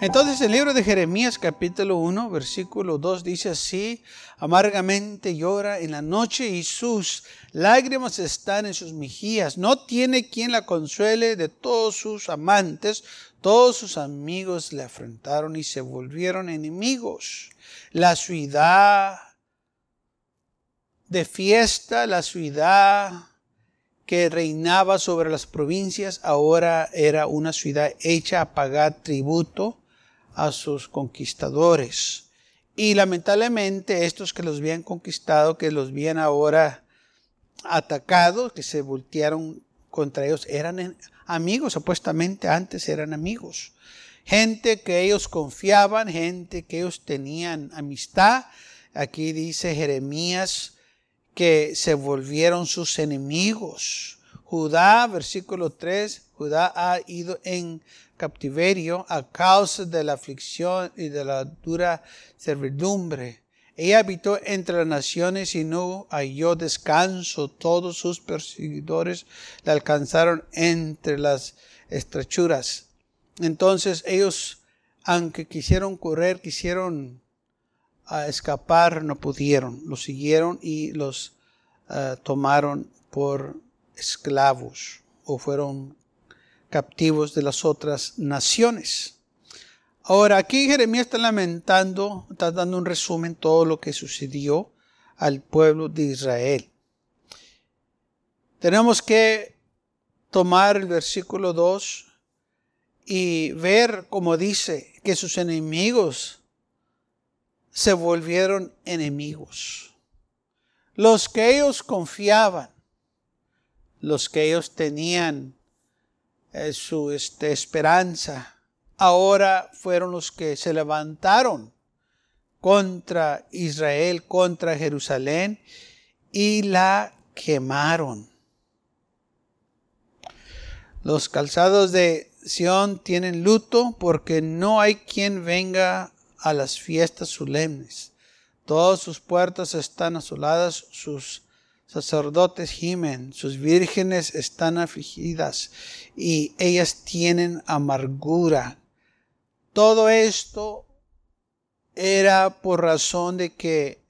Entonces el libro de Jeremías capítulo 1 versículo 2 dice así, amargamente llora en la noche y sus lágrimas están en sus mejillas. No tiene quien la consuele de todos sus amantes. Todos sus amigos le afrentaron y se volvieron enemigos. La ciudad de fiesta, la ciudad que reinaba sobre las provincias, ahora era una ciudad hecha a pagar tributo a sus conquistadores. Y lamentablemente estos que los habían conquistado, que los habían ahora atacado, que se voltearon contra ellos, eran amigos, supuestamente antes eran amigos. Gente que ellos confiaban, gente que ellos tenían amistad. Aquí dice Jeremías que se volvieron sus enemigos. Judá, versículo 3, Judá ha ido en captiverio a causa de la aflicción y de la dura servidumbre. Ella habitó entre las naciones y no halló descanso. Todos sus perseguidores la alcanzaron entre las estrechuras. Entonces ellos, aunque quisieron correr, quisieron ah, escapar, no pudieron. Los siguieron y los ah, tomaron por esclavos o fueron captivos de las otras naciones. Ahora, aquí Jeremías está lamentando, está dando un resumen todo lo que sucedió al pueblo de Israel. Tenemos que tomar el versículo 2 y ver, como dice, que sus enemigos se volvieron enemigos. Los que ellos confiaban, los que ellos tenían su este, esperanza, ahora fueron los que se levantaron contra Israel, contra Jerusalén y la quemaron. Los calzados de Sión tienen luto porque no hay quien venga a las fiestas solemnes. Todas sus puertas están asoladas, sus sacerdotes gimen, sus vírgenes están afligidas y ellas tienen amargura. Todo esto era por razón de que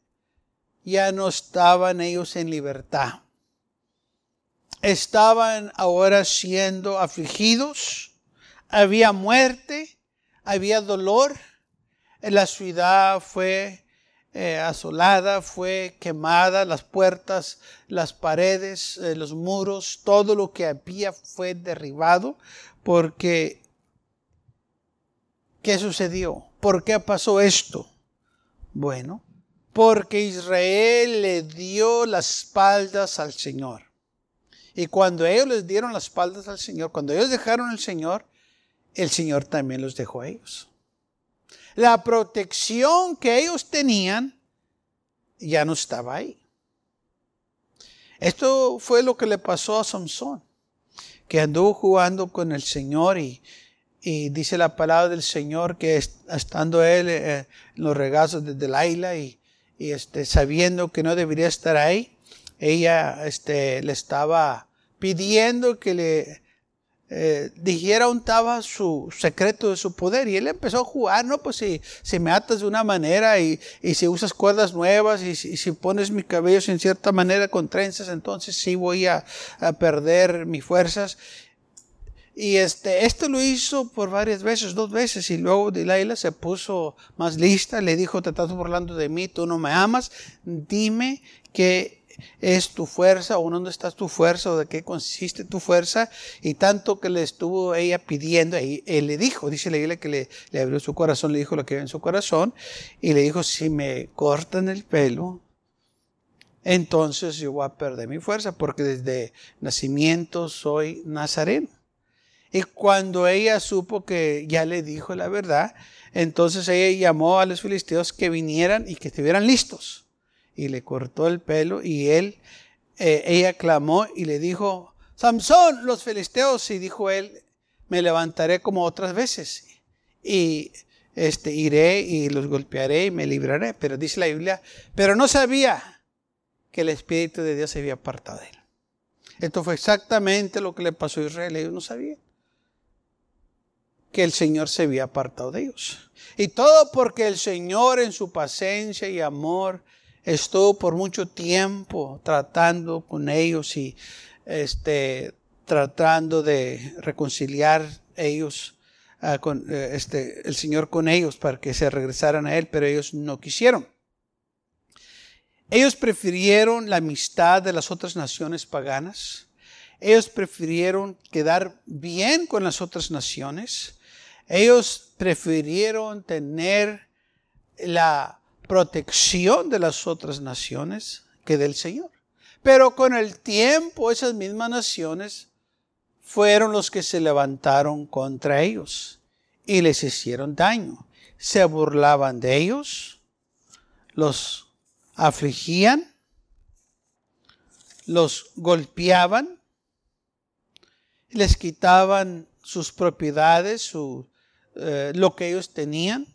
ya no estaban ellos en libertad. Estaban ahora siendo afligidos, había muerte, había dolor, la ciudad fue eh, asolada, fue quemada, las puertas, las paredes, eh, los muros, todo lo que había fue derribado porque ¿qué sucedió? ¿Por qué pasó esto? Bueno, porque Israel le dio las espaldas al Señor. Y cuando ellos les dieron las espaldas al Señor, cuando ellos dejaron al Señor, el Señor también los dejó a ellos la protección que ellos tenían ya no estaba ahí. Esto fue lo que le pasó a Samson, que anduvo jugando con el Señor y, dice la palabra del Señor que estando él eh, en los regazos de Delilah y, y este, sabiendo que no debería estar ahí, ella este, le estaba pidiendo que le eh, dijera un taba su secreto de su poder y él empezó a jugar, no, pues si, si me atas de una manera y, y si usas cuerdas nuevas y si, pones mi cabello en cierta manera con trenzas, entonces sí voy a, a perder mis fuerzas. Y este, esto lo hizo por varias veces, dos veces, y luego Delilah se puso más lista, le dijo, te estás burlando de mí, tú no me amas, dime que es tu fuerza o dónde está tu fuerza o de qué consiste tu fuerza. Y tanto que le estuvo ella pidiendo, él, le dijo, dice la que le, le abrió su corazón, le dijo lo que había en su corazón y le dijo, si me cortan el pelo, entonces yo voy a perder mi fuerza porque desde nacimiento soy nazareno. Y cuando ella supo que ya le dijo la verdad, entonces ella llamó a los filisteos que vinieran y que estuvieran listos y le cortó el pelo y él, eh, ella clamó y le dijo, Samson, los filisteos, y dijo él, me levantaré como otras veces y este, iré y los golpearé y me libraré. Pero dice la Biblia, pero no sabía que el Espíritu de Dios se había apartado de él. Esto fue exactamente lo que le pasó a Israel. Ellos no sabían que el Señor se había apartado de ellos. Y todo porque el Señor en su paciencia y amor estuvo por mucho tiempo tratando con ellos y este, tratando de reconciliar ellos ah, con eh, este, el Señor con ellos para que se regresaran a Él, pero ellos no quisieron. Ellos prefirieron la amistad de las otras naciones paganas. Ellos prefirieron quedar bien con las otras naciones. Ellos prefirieron tener la protección de las otras naciones que del Señor. Pero con el tiempo esas mismas naciones fueron los que se levantaron contra ellos y les hicieron daño. Se burlaban de ellos, los afligían, los golpeaban, les quitaban sus propiedades, su, eh, lo que ellos tenían.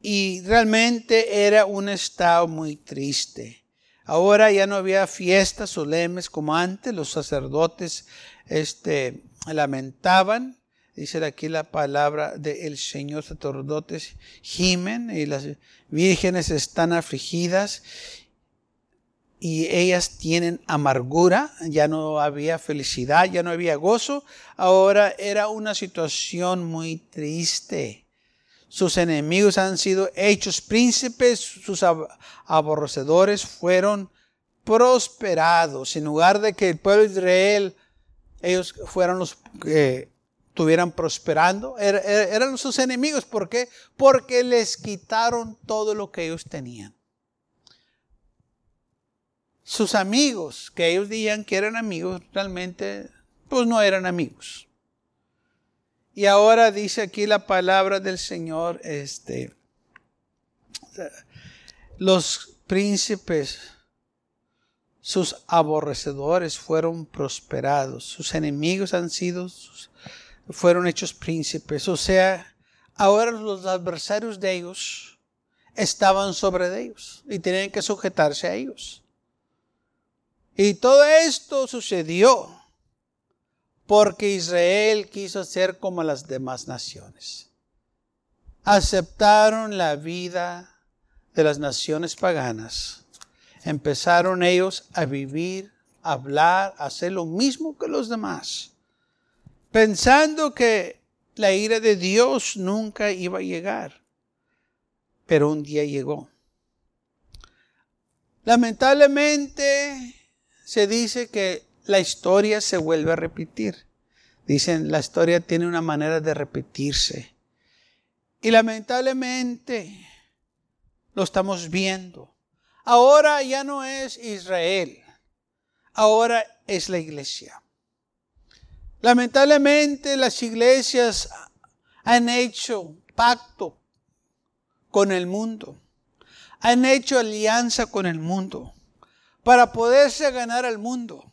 Y realmente era un estado muy triste. Ahora ya no había fiestas solemnes como antes, los sacerdotes este, lamentaban. Dice aquí la palabra del Señor, sacerdotes gimen y las vírgenes están afligidas y ellas tienen amargura, ya no había felicidad, ya no había gozo, ahora era una situación muy triste. Sus enemigos han sido hechos príncipes, sus aborrecedores fueron prosperados. En lugar de que el pueblo de Israel, ellos fueran los que estuvieran prosperando, er, er, eran sus enemigos. ¿Por qué? Porque les quitaron todo lo que ellos tenían sus amigos, que ellos dirían que eran amigos, realmente pues no eran amigos. Y ahora dice aquí la palabra del Señor, este, los príncipes, sus aborrecedores fueron prosperados, sus enemigos han sido, fueron hechos príncipes. O sea, ahora los adversarios de ellos estaban sobre ellos y tenían que sujetarse a ellos. Y todo esto sucedió porque Israel quiso ser como las demás naciones. Aceptaron la vida de las naciones paganas. Empezaron ellos a vivir, a hablar, a hacer lo mismo que los demás, pensando que la ira de Dios nunca iba a llegar. Pero un día llegó. Lamentablemente, se dice que la historia se vuelve a repetir. Dicen, la historia tiene una manera de repetirse. Y lamentablemente lo estamos viendo. Ahora ya no es Israel, ahora es la iglesia. Lamentablemente las iglesias han hecho pacto con el mundo, han hecho alianza con el mundo para poderse ganar al mundo.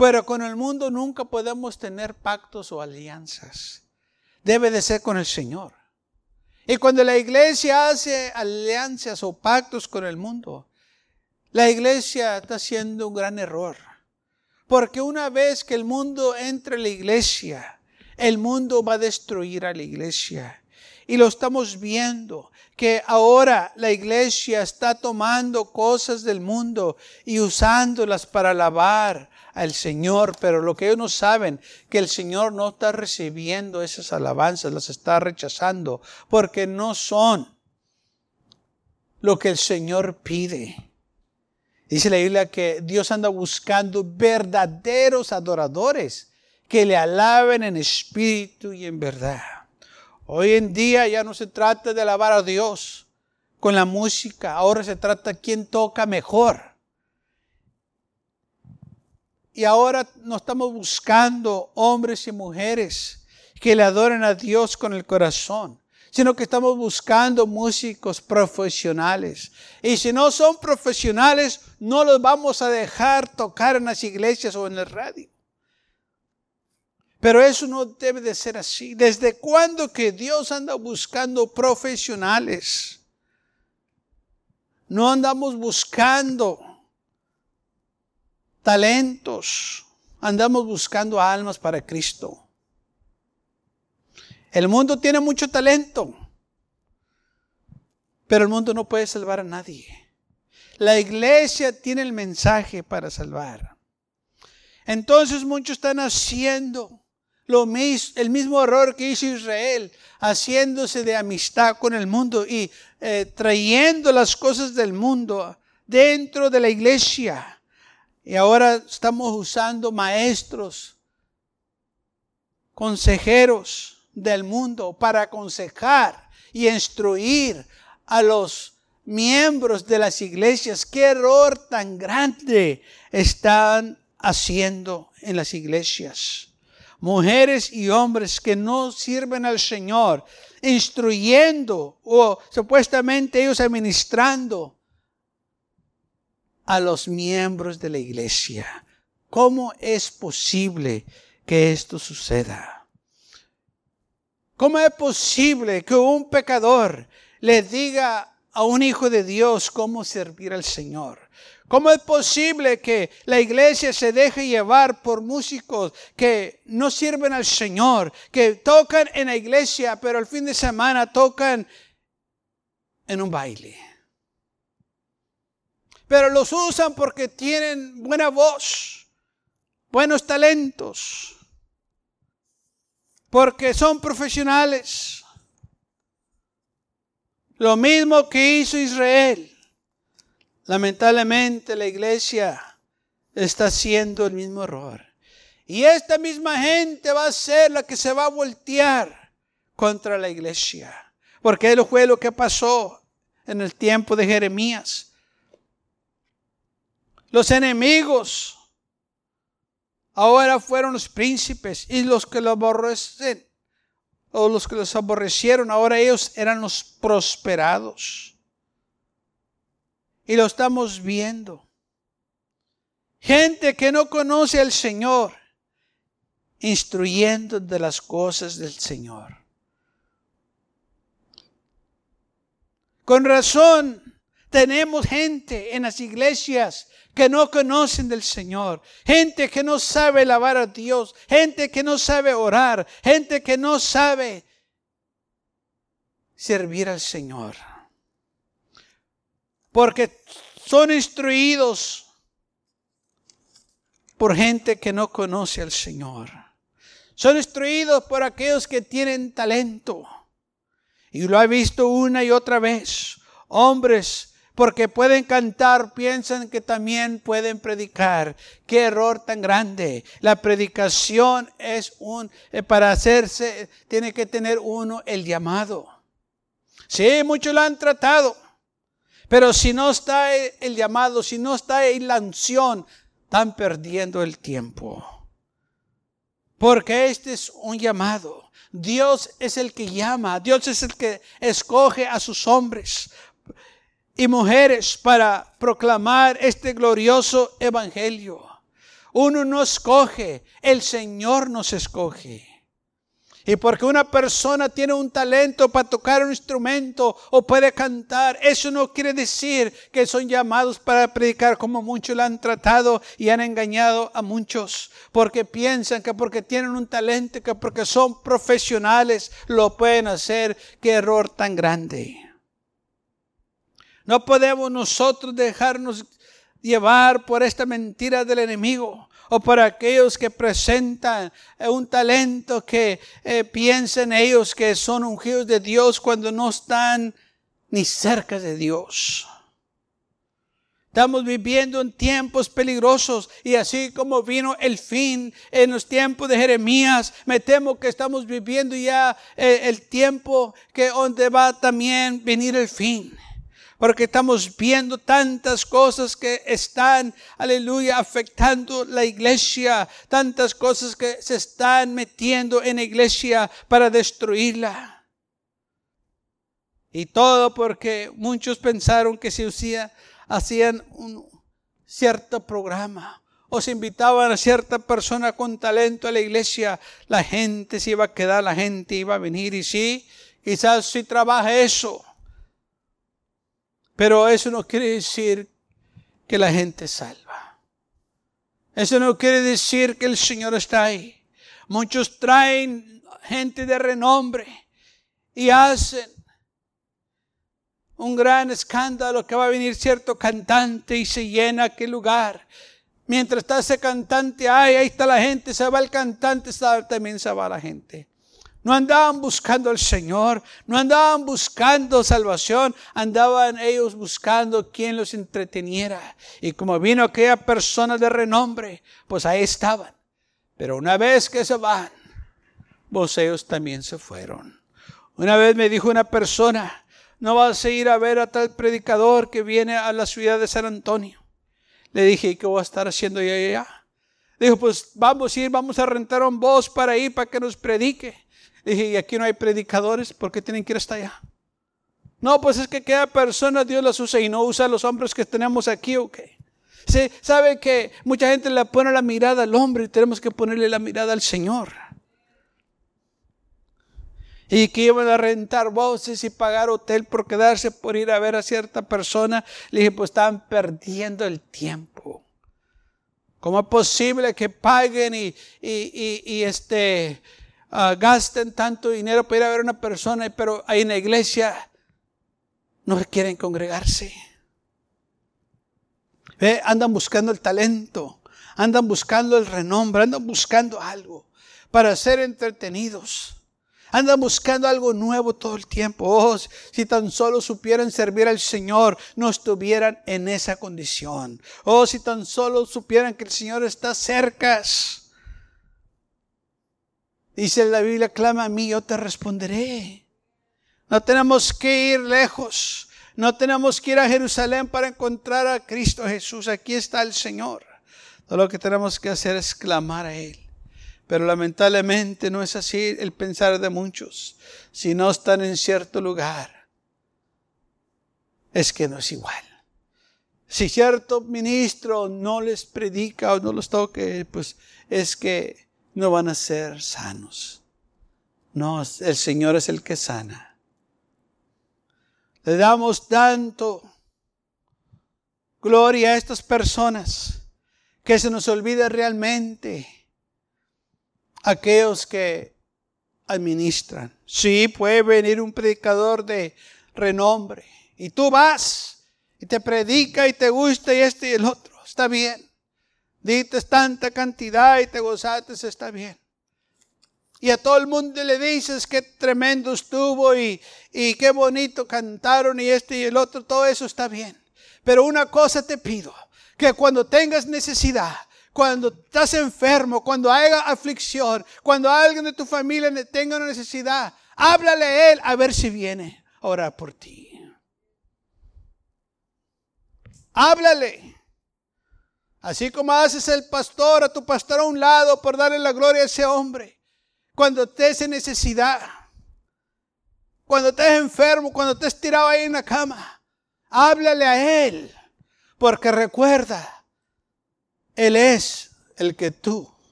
Pero con el mundo nunca podemos tener pactos o alianzas. Debe de ser con el Señor. Y cuando la iglesia hace alianzas o pactos con el mundo, la iglesia está haciendo un gran error. Porque una vez que el mundo entre en la iglesia, el mundo va a destruir a la iglesia. Y lo estamos viendo que ahora la iglesia está tomando cosas del mundo y usándolas para alabar al Señor, pero lo que ellos no saben, que el Señor no está recibiendo esas alabanzas, las está rechazando, porque no son lo que el Señor pide. Dice la Biblia que Dios anda buscando verdaderos adoradores que le alaben en espíritu y en verdad. Hoy en día ya no se trata de alabar a Dios con la música, ahora se trata de quién toca mejor. Y ahora no estamos buscando hombres y mujeres que le adoren a Dios con el corazón, sino que estamos buscando músicos profesionales. Y si no son profesionales, no los vamos a dejar tocar en las iglesias o en el radio. Pero eso no debe de ser así. ¿Desde cuándo que Dios anda buscando profesionales? No andamos buscando talentos, andamos buscando almas para Cristo. El mundo tiene mucho talento, pero el mundo no puede salvar a nadie. La iglesia tiene el mensaje para salvar. Entonces muchos están haciendo lo mismo, el mismo error que hizo Israel, haciéndose de amistad con el mundo y eh, trayendo las cosas del mundo dentro de la iglesia. Y ahora estamos usando maestros, consejeros, del mundo para aconsejar y instruir a los miembros de las iglesias. Qué error tan grande están haciendo en las iglesias. Mujeres y hombres que no sirven al Señor, instruyendo o supuestamente ellos administrando a los miembros de la iglesia. ¿Cómo es posible que esto suceda? ¿Cómo es posible que un pecador le diga a un hijo de Dios cómo servir al Señor? ¿Cómo es posible que la iglesia se deje llevar por músicos que no sirven al Señor, que tocan en la iglesia, pero el fin de semana tocan en un baile? Pero los usan porque tienen buena voz, buenos talentos porque son profesionales. Lo mismo que hizo Israel. Lamentablemente la iglesia está haciendo el mismo error. Y esta misma gente va a ser la que se va a voltear contra la iglesia. Porque eso fue lo que pasó en el tiempo de Jeremías. Los enemigos Ahora fueron los príncipes y los que lo aborrecen, o los que los aborrecieron, ahora ellos eran los prosperados. Y lo estamos viendo. Gente que no conoce al Señor, instruyendo de las cosas del Señor. Con razón tenemos gente en las iglesias que no conocen del Señor, gente que no sabe alabar a Dios, gente que no sabe orar, gente que no sabe servir al Señor. Porque son instruidos por gente que no conoce al Señor. Son instruidos por aquellos que tienen talento. Y lo he visto una y otra vez. Hombres porque pueden cantar, piensan que también pueden predicar. Qué error tan grande. La predicación es un, eh, para hacerse, tiene que tener uno el llamado. Sí, muchos lo han tratado, pero si no está el llamado, si no está la unción, están perdiendo el tiempo. Porque este es un llamado. Dios es el que llama, Dios es el que escoge a sus hombres y mujeres para proclamar este glorioso evangelio. Uno no escoge, el Señor nos escoge. Y porque una persona tiene un talento para tocar un instrumento o puede cantar, eso no quiere decir que son llamados para predicar como muchos lo han tratado y han engañado a muchos. Porque piensan que porque tienen un talento, que porque son profesionales, lo pueden hacer. Qué error tan grande. No podemos nosotros dejarnos llevar por esta mentira del enemigo o por aquellos que presentan un talento que eh, piensan ellos que son ungidos de Dios cuando no están ni cerca de Dios. Estamos viviendo en tiempos peligrosos y así como vino el fin en los tiempos de Jeremías, me temo que estamos viviendo ya eh, el tiempo que donde va también venir el fin porque estamos viendo tantas cosas que están, aleluya, afectando la iglesia, tantas cosas que se están metiendo en la iglesia para destruirla. Y todo porque muchos pensaron que se hacían un cierto programa o se invitaban a cierta persona con talento a la iglesia, la gente se iba a quedar, la gente iba a venir y sí, quizás sí trabaja eso. Pero eso no quiere decir que la gente salva. Eso no quiere decir que el Señor está ahí. Muchos traen gente de renombre y hacen un gran escándalo que va a venir cierto cantante y se llena aquel lugar. Mientras está ese cantante, ay, ahí está la gente, se va el cantante, también se va la gente. No andaban buscando al Señor, no andaban buscando salvación, andaban ellos buscando quien los entreteniera. Y como vino aquella persona de renombre, pues ahí estaban. Pero una vez que se van, vos ellos también se fueron. Una vez me dijo una persona, no vas a ir a ver a tal predicador que viene a la ciudad de San Antonio. Le dije, ¿qué voy a estar haciendo yo allá? Dijo, pues vamos a ir, vamos a rentar un voz para ir, para que nos predique. Dije, ¿y aquí no hay predicadores? ¿Por qué tienen que ir hasta allá? No, pues es que cada persona Dios las usa y no usa a los hombres que tenemos aquí, ¿ok? Sí, sabe que mucha gente le pone la mirada al hombre y tenemos que ponerle la mirada al Señor y que iban a rentar voces y pagar hotel por quedarse por ir a ver a cierta persona. Le dije, pues estaban perdiendo el tiempo. ¿Cómo es posible que paguen y, y, este, ah, gasten tanto dinero para ir a ver una persona, pero ahí en la iglesia no quieren congregarse? Andan buscando el talento, andan buscando el renombre, andan buscando algo para ser entretenidos. Andan buscando algo nuevo todo el tiempo. Oh, si tan solo supieran servir al Señor, no estuvieran en esa condición. Oh, si tan solo supieran que el Señor está cerca. Dice la Biblia, clama a mí, yo te responderé. No tenemos que ir lejos. No tenemos que ir a Jerusalén para encontrar a Cristo Jesús. Aquí está el Señor. Todo lo que tenemos que hacer es clamar a Él. Pero lamentablemente no es así el pensar de muchos. Si no están en cierto lugar, es que no es igual. Si cierto ministro no les predica o no los toque, pues es que no van a ser sanos. No, el Señor es el que sana. Le damos tanto gloria a estas personas que se nos olvida realmente aquellos que administran. Sí, puede venir un predicador de renombre y tú vas y te predica y te gusta y este y el otro. Está bien. Dices tanta cantidad y te gozaste, está bien. Y a todo el mundo le dices qué tremendo estuvo y, y qué bonito cantaron y este y el otro, todo eso está bien. Pero una cosa te pido, que cuando tengas necesidad, cuando estás enfermo, cuando haya aflicción, cuando alguien de tu familia tenga una necesidad, háblale a él a ver si viene a orar por ti. Háblale. Así como haces el pastor, a tu pastor a un lado por darle la gloria a ese hombre. Cuando estés en necesidad, cuando estés enfermo, cuando estés tirado ahí en la cama, háblale a él. Porque recuerda, él es el que tú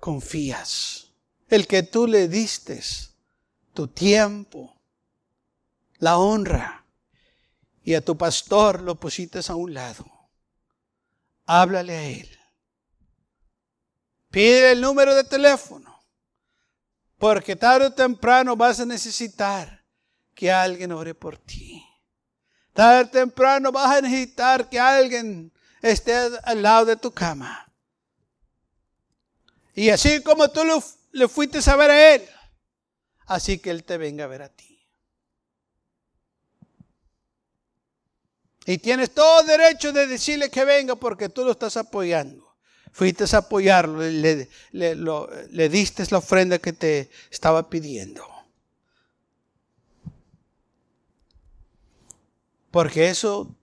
confías, el que tú le diste tu tiempo, la honra, y a tu pastor lo pusiste a un lado. Háblale a él. Pide el número de teléfono, porque tarde o temprano vas a necesitar que alguien ore por ti. Tarde o temprano vas a necesitar que alguien esté al lado de tu cama. Y así como tú le fuiste a ver a Él, así que Él te venga a ver a ti. Y tienes todo derecho de decirle que venga porque tú lo estás apoyando. Fuiste a apoyarlo, le, le, le diste la ofrenda que te estaba pidiendo. Porque eso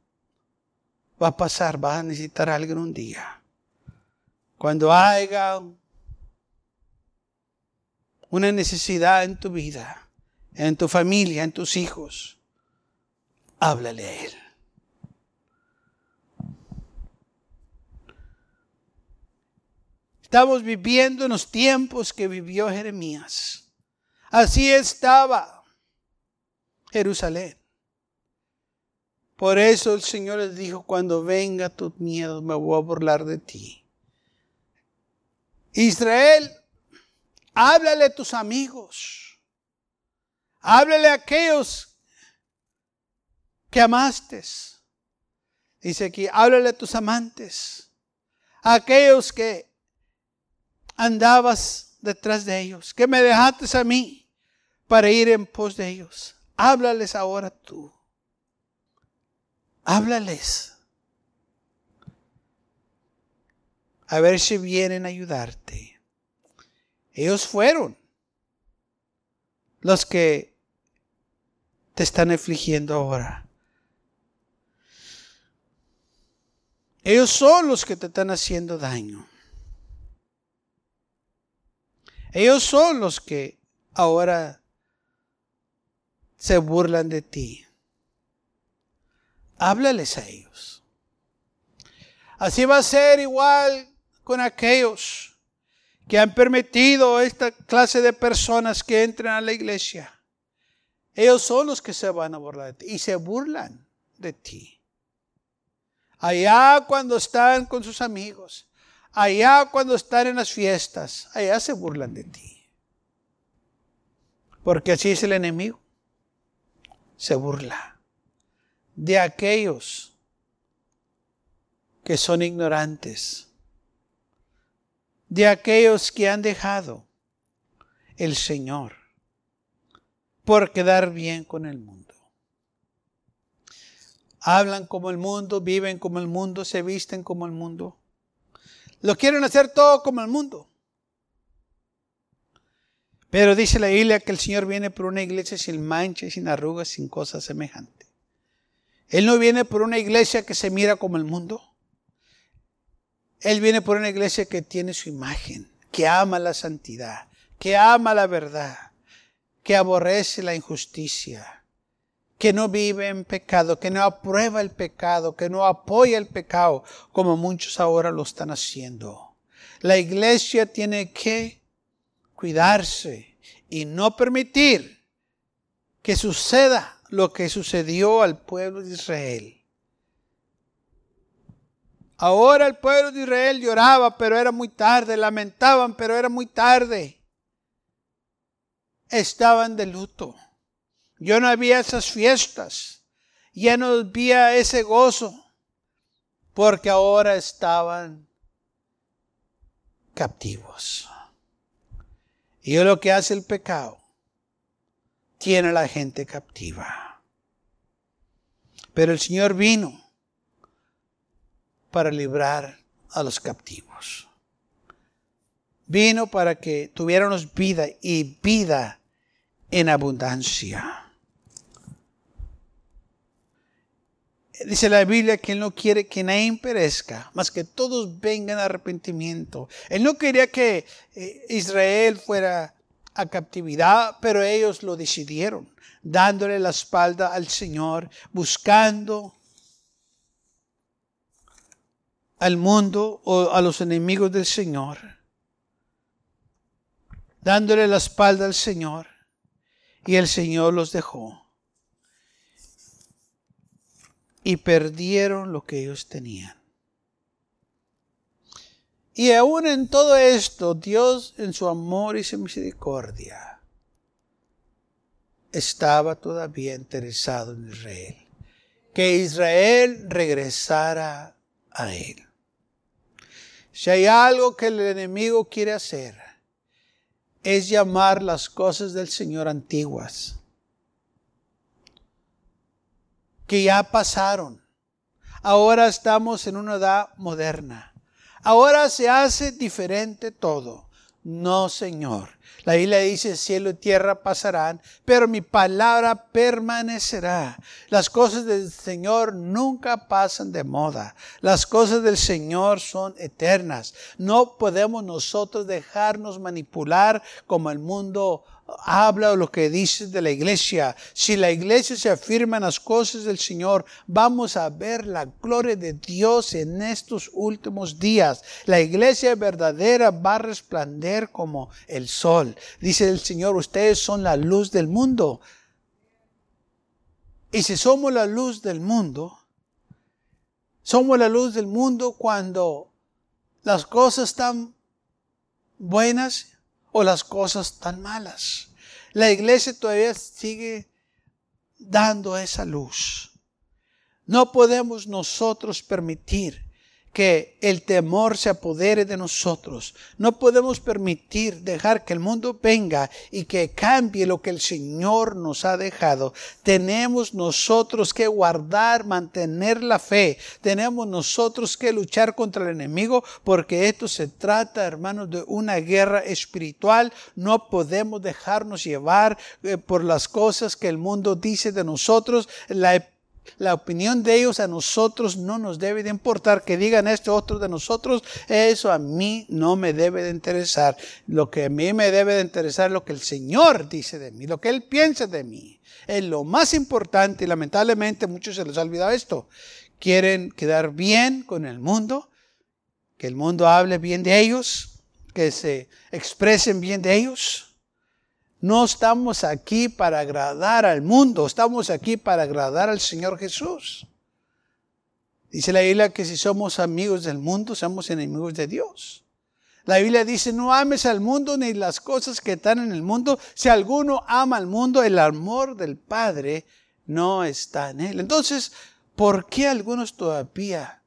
va a pasar, vas a necesitar a alguien un día. Cuando haya una necesidad en tu vida, en tu familia, en tus hijos. Háblale a Él. Estamos viviendo en los tiempos que vivió Jeremías. Así estaba Jerusalén. Por eso el Señor les dijo, cuando venga tu miedo, me voy a burlar de ti. Israel, háblale a tus amigos. Háblale a aquellos que amaste. Dice aquí, háblale a tus amantes. A aquellos que andabas detrás de ellos, que me dejaste a mí para ir en pos de ellos. Háblales ahora tú. Háblales. A ver si vienen a ayudarte. Ellos fueron los que te están afligiendo ahora. Ellos son los que te están haciendo daño. Ellos son los que ahora se burlan de ti. Háblales a ellos. Así va a ser igual con aquellos que han permitido esta clase de personas que entren a la iglesia. Ellos son los que se van a burlar de ti y se burlan de ti. Allá cuando están con sus amigos, Allá cuando están en las fiestas, allá se burlan de ti. Porque así es el enemigo. Se burla de aquellos que son ignorantes, de aquellos que han dejado el Señor por quedar bien con el mundo. Hablan como el mundo, viven como el mundo, se visten como el mundo. Lo quieren hacer todo como el mundo. Pero dice la Biblia que el Señor viene por una iglesia sin mancha, sin arrugas, sin cosas semejantes. Él no viene por una iglesia que se mira como el mundo. Él viene por una iglesia que tiene su imagen, que ama la santidad, que ama la verdad, que aborrece la injusticia, que no vive en pecado, que no aprueba el pecado, que no apoya el pecado, como muchos ahora lo están haciendo. La iglesia tiene que cuidarse y no permitir que suceda lo que sucedió al pueblo de Israel. Ahora el pueblo de Israel lloraba, pero era muy tarde, lamentaban, pero era muy tarde. Estaban de luto. Yo no había esas fiestas. Ya no había ese gozo. Porque ahora estaban captivos. Y lo que hace el pecado, tiene a la gente captiva. Pero el Señor vino para librar a los captivos. Vino para que tuviéramos vida y vida en abundancia. Dice la Biblia que Él no quiere que nadie perezca, más que todos vengan a arrepentimiento. Él no quería que eh, Israel fuera a captividad, pero ellos lo decidieron, dándole la espalda al Señor, buscando al mundo o a los enemigos del Señor, dándole la espalda al Señor, y el Señor los dejó y perdieron lo que ellos tenían. Y aún en todo esto, Dios en su amor y su misericordia estaba todavía interesado en Israel. Que Israel regresara a él. Si hay algo que el enemigo quiere hacer, es llamar las cosas del Señor antiguas que ya pasaron. Ahora estamos en una edad moderna. Ahora se hace diferente todo. No, Señor. La Biblia dice, cielo y tierra pasarán, pero mi palabra permanecerá. Las cosas del Señor nunca pasan de moda. Las cosas del Señor son eternas. No podemos nosotros dejarnos manipular como el mundo habla lo que dice de la iglesia. Si la iglesia se afirma en las cosas del Señor, vamos a ver la gloria de Dios en estos últimos días. La iglesia verdadera va a resplandecer como el sol. Dice el Señor, ustedes son la luz del mundo. Y si somos la luz del mundo, somos la luz del mundo cuando las cosas están buenas o las cosas tan malas. La iglesia todavía sigue dando esa luz. No podemos nosotros permitir que el temor se apodere de nosotros. No podemos permitir dejar que el mundo venga y que cambie lo que el Señor nos ha dejado. Tenemos nosotros que guardar, mantener la fe. Tenemos nosotros que luchar contra el enemigo porque esto se trata, hermanos, de una guerra espiritual. No podemos dejarnos llevar eh, por las cosas que el mundo dice de nosotros. La opinión de ellos a nosotros no nos debe de importar. Que digan esto otro de nosotros, eso a mí no me debe de interesar. Lo que a mí me debe de interesar es lo que el Señor dice de mí, lo que Él piensa de mí. Es lo más importante y lamentablemente muchos se les ha olvidado esto. Quieren quedar bien con el mundo, que el mundo hable bien de ellos, que se expresen bien de ellos no estamos aquí para agradar al mundo, estamos aquí para agradar al Señor Jesús. Dice la Biblia que si somos amigos del mundo, somos enemigos de Dios. La Biblia dice, no ames al mundo ni las cosas que están en el mundo. Si alguno ama al mundo, el amor del Padre no está en él. Entonces, ¿por qué algunos todavía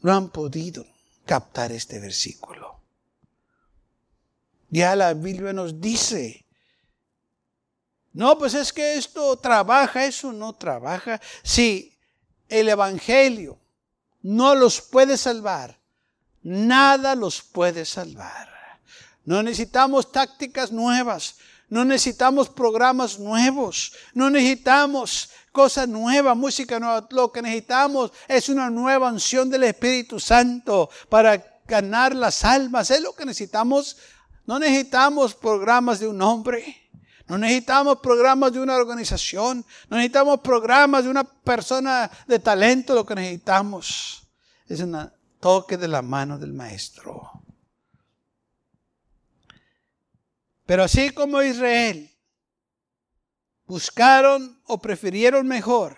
no han podido captar este versículo? Ya la Biblia nos dice, no, pues es que esto trabaja, eso no trabaja. Si el Evangelio no los puede salvar, nada los puede salvar. No necesitamos tácticas nuevas, no necesitamos programas nuevos, no necesitamos cosas nuevas, música nueva. Lo que necesitamos es una nueva unción del Espíritu Santo para ganar las almas. Es lo que necesitamos no necesitamos programas de un hombre. No necesitamos programas de una organización. No necesitamos programas de una persona de talento. Lo que necesitamos es un toque de la mano del maestro. Pero así como Israel buscaron o prefirieron mejor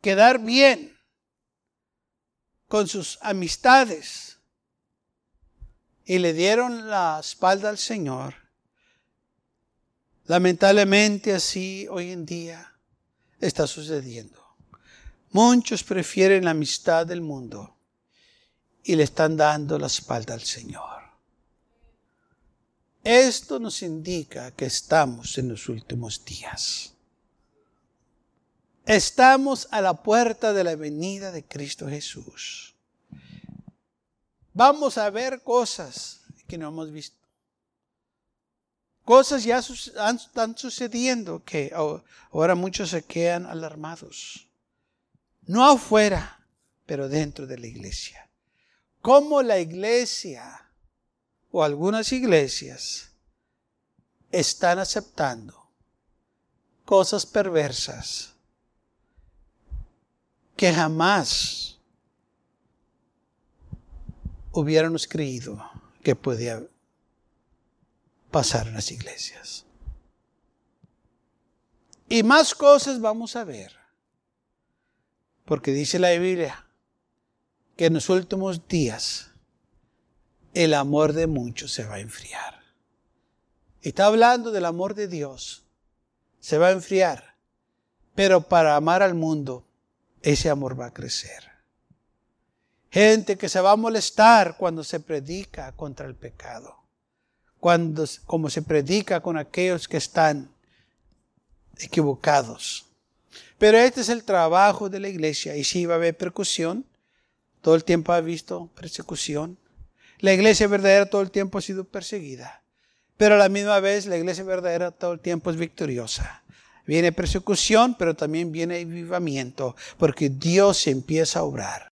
quedar bien con sus amistades y le dieron la espalda al Señor. Lamentablemente así hoy en día está sucediendo. Muchos prefieren la amistad del mundo y le están dando la espalda al Señor. Esto nos indica que estamos en los últimos días. Estamos a la puerta de la venida de Cristo Jesús vamos a ver cosas que no hemos visto. Cosas ya están sucediendo que ahora muchos se quedan alarmados. No afuera, pero dentro de la iglesia. Como la iglesia o algunas iglesias están aceptando cosas perversas que jamás hubiéramos creído que podía pasar en las iglesias. Y más cosas vamos a ver. Porque dice la Biblia que en los últimos días el amor de muchos se va a enfriar. Está hablando del amor de Dios. Se va a enfriar. Pero para amar al mundo, ese amor va a crecer. Gente que se va a molestar cuando se predica contra el pecado. Cuando, como se predica con aquellos que están equivocados. Pero este es el trabajo de la iglesia. Y si va a haber percusión, todo el tiempo ha visto persecución. La iglesia verdadera todo el tiempo ha sido perseguida. Pero a la misma vez la iglesia verdadera todo el tiempo es victoriosa. Viene persecución, pero también viene avivamiento, porque Dios empieza a obrar.